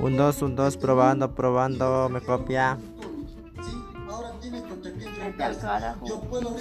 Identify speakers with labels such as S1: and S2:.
S1: Un dos, un dos, probando, probando, me copia.
S2: Ahora Yo puedo